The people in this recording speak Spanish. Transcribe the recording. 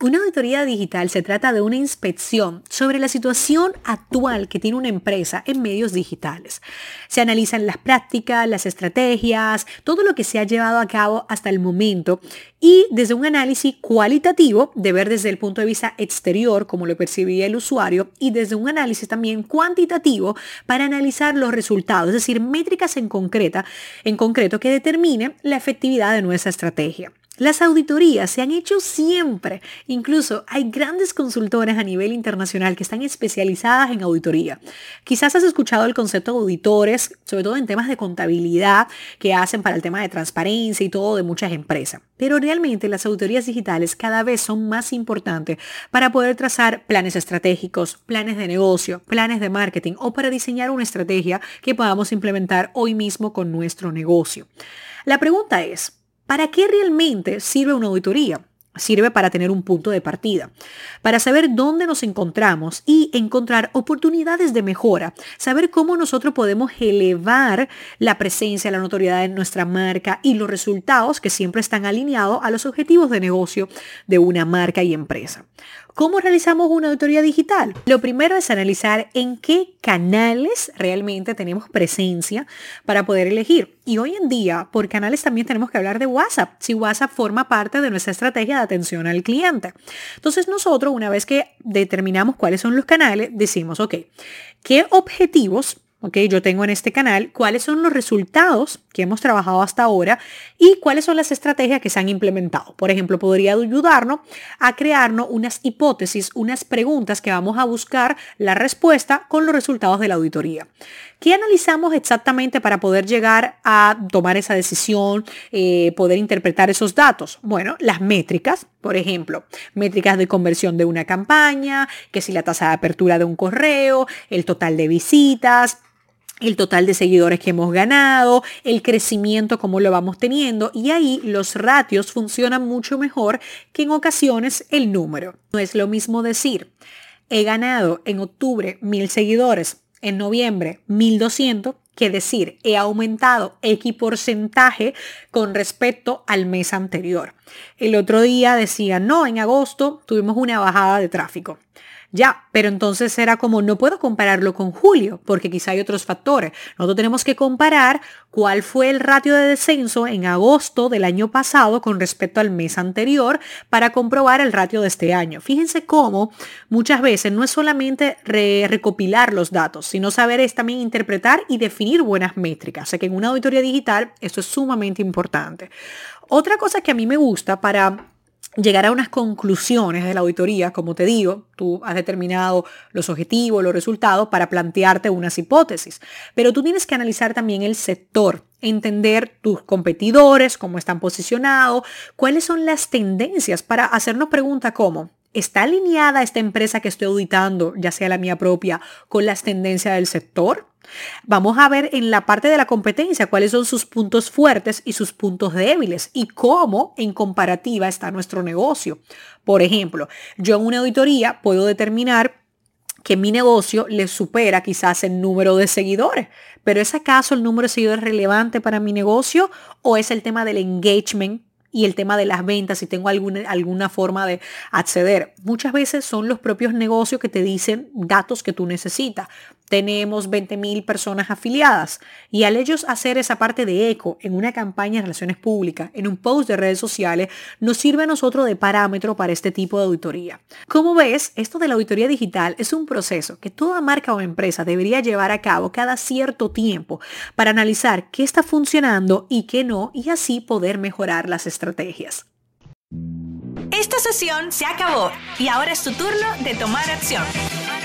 una auditoría digital se trata de una inspección sobre la situación actual que tiene una empresa en medios digitales. Se analizan las prácticas, las estrategias, todo lo que se ha llevado a cabo hasta el momento y desde un análisis cualitativo, de ver desde el punto de vista exterior, como lo percibía el usuario, y desde un análisis también cuantitativo para analizar los resultados, es decir, métricas en, concreta, en concreto que determinen la efectividad de nuestra estrategia. Las auditorías se han hecho siempre. Incluso hay grandes consultoras a nivel internacional que están especializadas en auditoría. Quizás has escuchado el concepto de auditores, sobre todo en temas de contabilidad que hacen para el tema de transparencia y todo de muchas empresas. Pero realmente las auditorías digitales cada vez son más importantes para poder trazar planes estratégicos, planes de negocio, planes de marketing o para diseñar una estrategia que podamos implementar hoy mismo con nuestro negocio. La pregunta es, ¿Para qué realmente sirve una auditoría? Sirve para tener un punto de partida, para saber dónde nos encontramos y encontrar oportunidades de mejora, saber cómo nosotros podemos elevar la presencia, la notoriedad de nuestra marca y los resultados que siempre están alineados a los objetivos de negocio de una marca y empresa. ¿Cómo realizamos una auditoría digital? Lo primero es analizar en qué canales realmente tenemos presencia para poder elegir. Y hoy en día, por canales también tenemos que hablar de WhatsApp, si WhatsApp forma parte de nuestra estrategia de atención al cliente. Entonces nosotros, una vez que determinamos cuáles son los canales, decimos, ok, ¿qué objetivos ¿ok? Yo tengo en este canal cuáles son los resultados que hemos trabajado hasta ahora y cuáles son las estrategias que se han implementado. Por ejemplo, podría ayudarnos a crearnos unas hipótesis, unas preguntas que vamos a buscar la respuesta con los resultados de la auditoría. ¿Qué analizamos exactamente para poder llegar a tomar esa decisión, eh, poder interpretar esos datos? Bueno, las métricas, por ejemplo, métricas de conversión de una campaña, que si la tasa de apertura de un correo, el total de visitas, el total de seguidores que hemos ganado, el crecimiento, cómo lo vamos teniendo. Y ahí los ratios funcionan mucho mejor que en ocasiones el número. No es lo mismo decir, he ganado en octubre mil seguidores, en noviembre 1200, que decir, he aumentado X porcentaje con respecto al mes anterior. El otro día decía, no, en agosto tuvimos una bajada de tráfico. Ya, pero entonces era como, no puedo compararlo con julio, porque quizá hay otros factores. Nosotros tenemos que comparar cuál fue el ratio de descenso en agosto del año pasado con respecto al mes anterior para comprobar el ratio de este año. Fíjense cómo muchas veces no es solamente recopilar los datos, sino saber es también interpretar y definir buenas métricas. O sea que en una auditoría digital esto es sumamente importante. Otra cosa que a mí me gusta para llegar a unas conclusiones de la auditoría, como te digo, tú has determinado los objetivos, los resultados para plantearte unas hipótesis, pero tú tienes que analizar también el sector, entender tus competidores, cómo están posicionados, cuáles son las tendencias para hacernos preguntas como, ¿está alineada esta empresa que estoy auditando, ya sea la mía propia, con las tendencias del sector? Vamos a ver en la parte de la competencia cuáles son sus puntos fuertes y sus puntos débiles y cómo en comparativa está nuestro negocio. Por ejemplo, yo en una auditoría puedo determinar que mi negocio le supera quizás el número de seguidores. Pero ¿es acaso el número de seguidores relevante para mi negocio o es el tema del engagement y el tema de las ventas, si tengo alguna, alguna forma de acceder. Muchas veces son los propios negocios que te dicen datos que tú necesitas. Tenemos 20.000 personas afiliadas y al ellos hacer esa parte de eco en una campaña de relaciones públicas, en un post de redes sociales, nos sirve a nosotros de parámetro para este tipo de auditoría. Como ves, esto de la auditoría digital es un proceso que toda marca o empresa debería llevar a cabo cada cierto tiempo para analizar qué está funcionando y qué no y así poder mejorar las estrategias. Esta sesión se acabó y ahora es tu turno de tomar acción.